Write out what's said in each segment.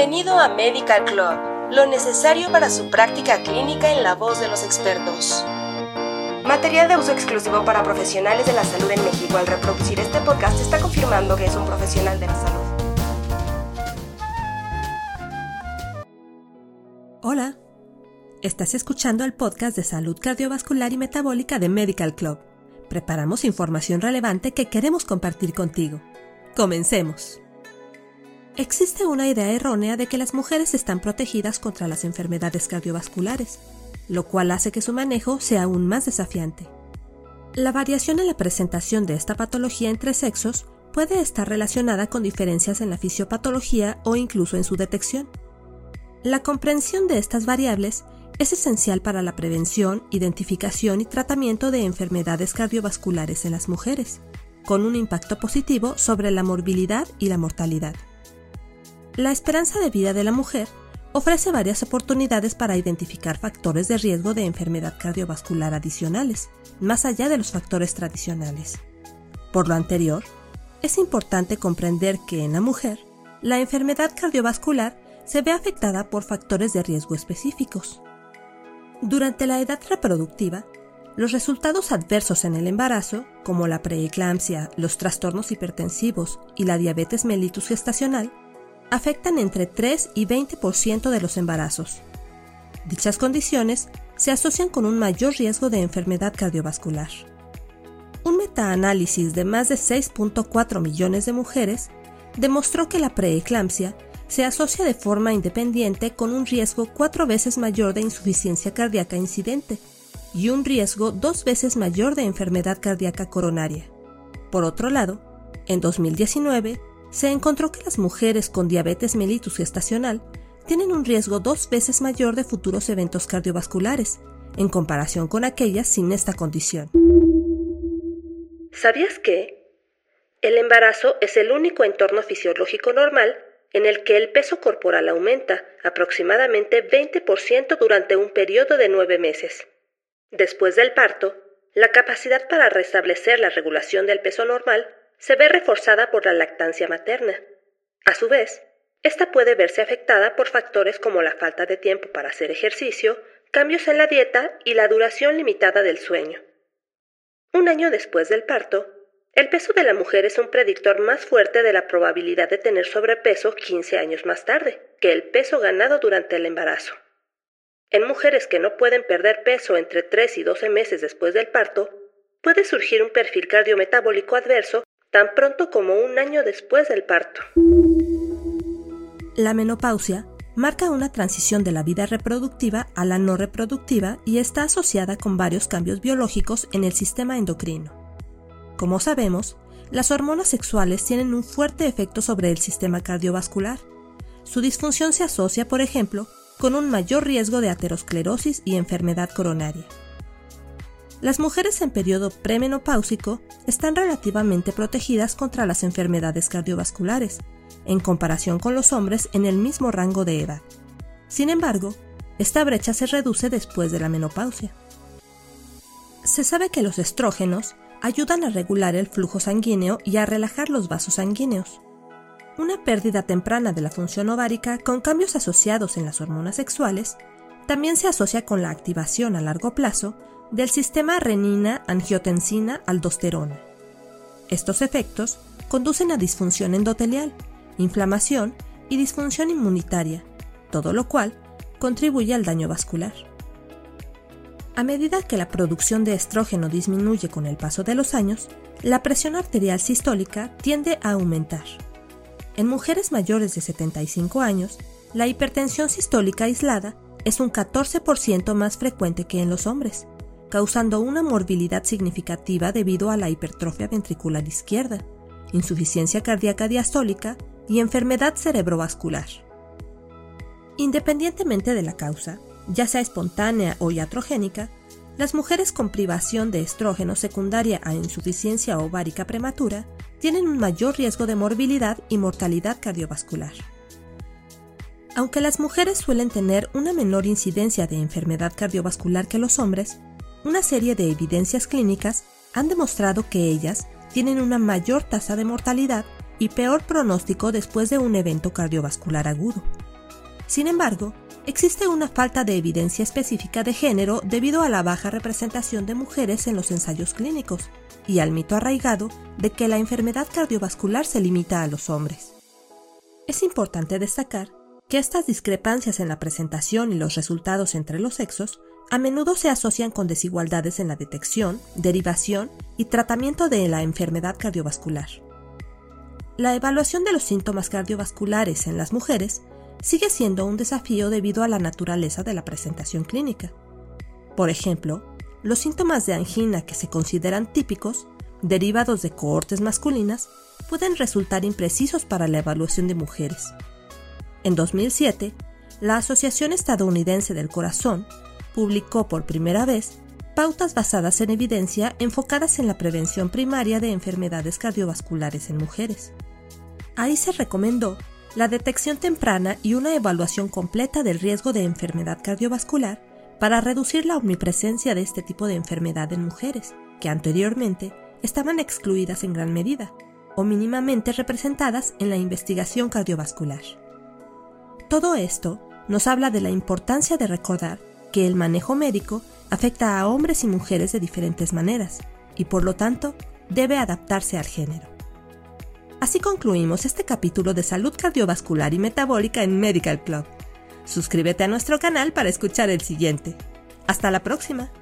Bienvenido a Medical Club, lo necesario para su práctica clínica en la voz de los expertos. Material de uso exclusivo para profesionales de la salud en México. Al reproducir este podcast está confirmando que es un profesional de la salud. Hola, estás escuchando el podcast de salud cardiovascular y metabólica de Medical Club. Preparamos información relevante que queremos compartir contigo. Comencemos. Existe una idea errónea de que las mujeres están protegidas contra las enfermedades cardiovasculares, lo cual hace que su manejo sea aún más desafiante. La variación en la presentación de esta patología entre sexos puede estar relacionada con diferencias en la fisiopatología o incluso en su detección. La comprensión de estas variables es esencial para la prevención, identificación y tratamiento de enfermedades cardiovasculares en las mujeres, con un impacto positivo sobre la morbilidad y la mortalidad. La esperanza de vida de la mujer ofrece varias oportunidades para identificar factores de riesgo de enfermedad cardiovascular adicionales, más allá de los factores tradicionales. Por lo anterior, es importante comprender que en la mujer, la enfermedad cardiovascular se ve afectada por factores de riesgo específicos. Durante la edad reproductiva, los resultados adversos en el embarazo, como la preeclampsia, los trastornos hipertensivos y la diabetes mellitus gestacional, afectan entre 3 y 20% de los embarazos. Dichas condiciones se asocian con un mayor riesgo de enfermedad cardiovascular. Un metaanálisis de más de 6.4 millones de mujeres demostró que la preeclampsia se asocia de forma independiente con un riesgo cuatro veces mayor de insuficiencia cardíaca incidente y un riesgo dos veces mayor de enfermedad cardíaca coronaria. Por otro lado, en 2019, se encontró que las mujeres con diabetes mellitus gestacional tienen un riesgo dos veces mayor de futuros eventos cardiovasculares, en comparación con aquellas sin esta condición. ¿Sabías que? El embarazo es el único entorno fisiológico normal en el que el peso corporal aumenta aproximadamente 20% durante un periodo de nueve meses. Después del parto, la capacidad para restablecer la regulación del peso normal se ve reforzada por la lactancia materna. A su vez, esta puede verse afectada por factores como la falta de tiempo para hacer ejercicio, cambios en la dieta y la duración limitada del sueño. Un año después del parto, el peso de la mujer es un predictor más fuerte de la probabilidad de tener sobrepeso 15 años más tarde que el peso ganado durante el embarazo. En mujeres que no pueden perder peso entre 3 y 12 meses después del parto, puede surgir un perfil cardiometabólico adverso tan pronto como un año después del parto. La menopausia marca una transición de la vida reproductiva a la no reproductiva y está asociada con varios cambios biológicos en el sistema endocrino. Como sabemos, las hormonas sexuales tienen un fuerte efecto sobre el sistema cardiovascular. Su disfunción se asocia, por ejemplo, con un mayor riesgo de aterosclerosis y enfermedad coronaria. Las mujeres en periodo premenopáusico están relativamente protegidas contra las enfermedades cardiovasculares, en comparación con los hombres en el mismo rango de edad. Sin embargo, esta brecha se reduce después de la menopausia. Se sabe que los estrógenos ayudan a regular el flujo sanguíneo y a relajar los vasos sanguíneos. Una pérdida temprana de la función ovárica con cambios asociados en las hormonas sexuales también se asocia con la activación a largo plazo del sistema renina-angiotensina-aldosterona. Estos efectos conducen a disfunción endotelial, inflamación y disfunción inmunitaria, todo lo cual contribuye al daño vascular. A medida que la producción de estrógeno disminuye con el paso de los años, la presión arterial sistólica tiende a aumentar. En mujeres mayores de 75 años, la hipertensión sistólica aislada es un 14% más frecuente que en los hombres, causando una morbilidad significativa debido a la hipertrofia ventricular izquierda, insuficiencia cardíaca diastólica y enfermedad cerebrovascular. Independientemente de la causa, ya sea espontánea o iatrogénica, las mujeres con privación de estrógeno secundaria a insuficiencia ovárica prematura tienen un mayor riesgo de morbilidad y mortalidad cardiovascular. Aunque las mujeres suelen tener una menor incidencia de enfermedad cardiovascular que los hombres, una serie de evidencias clínicas han demostrado que ellas tienen una mayor tasa de mortalidad y peor pronóstico después de un evento cardiovascular agudo, Sin embargo, existe una falta de evidencia específica de género debido a la baja representación de mujeres en los ensayos clínicos y al mito arraigado de que la enfermedad cardiovascular se limita a los hombres. Es importante destacar que estas discrepancias en la presentación y los resultados entre los sexos a menudo se asocian con desigualdades en la detección, derivación y tratamiento de la enfermedad cardiovascular. La evaluación de los síntomas cardiovasculares en las mujeres sigue siendo un desafío debido a la naturaleza de la presentación clínica. Por ejemplo, los síntomas de angina que se consideran típicos, derivados de cohortes masculinas, pueden resultar imprecisos para la evaluación de mujeres. En 2007, la Asociación Estadounidense del Corazón publicó por primera vez pautas basadas en evidencia enfocadas en la prevención primaria de enfermedades cardiovasculares en mujeres. Ahí se recomendó la detección temprana y una evaluación completa del riesgo de enfermedad cardiovascular para reducir la omnipresencia de este tipo de enfermedad en mujeres, que anteriormente estaban excluidas en gran medida o mínimamente representadas en la investigación cardiovascular. Todo esto nos habla de la importancia de recordar que el manejo médico afecta a hombres y mujeres de diferentes maneras y por lo tanto debe adaptarse al género. Así concluimos este capítulo de salud cardiovascular y metabólica en Medical Club. Suscríbete a nuestro canal para escuchar el siguiente. Hasta la próxima.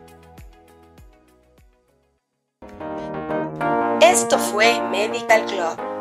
Esto fue Medical Club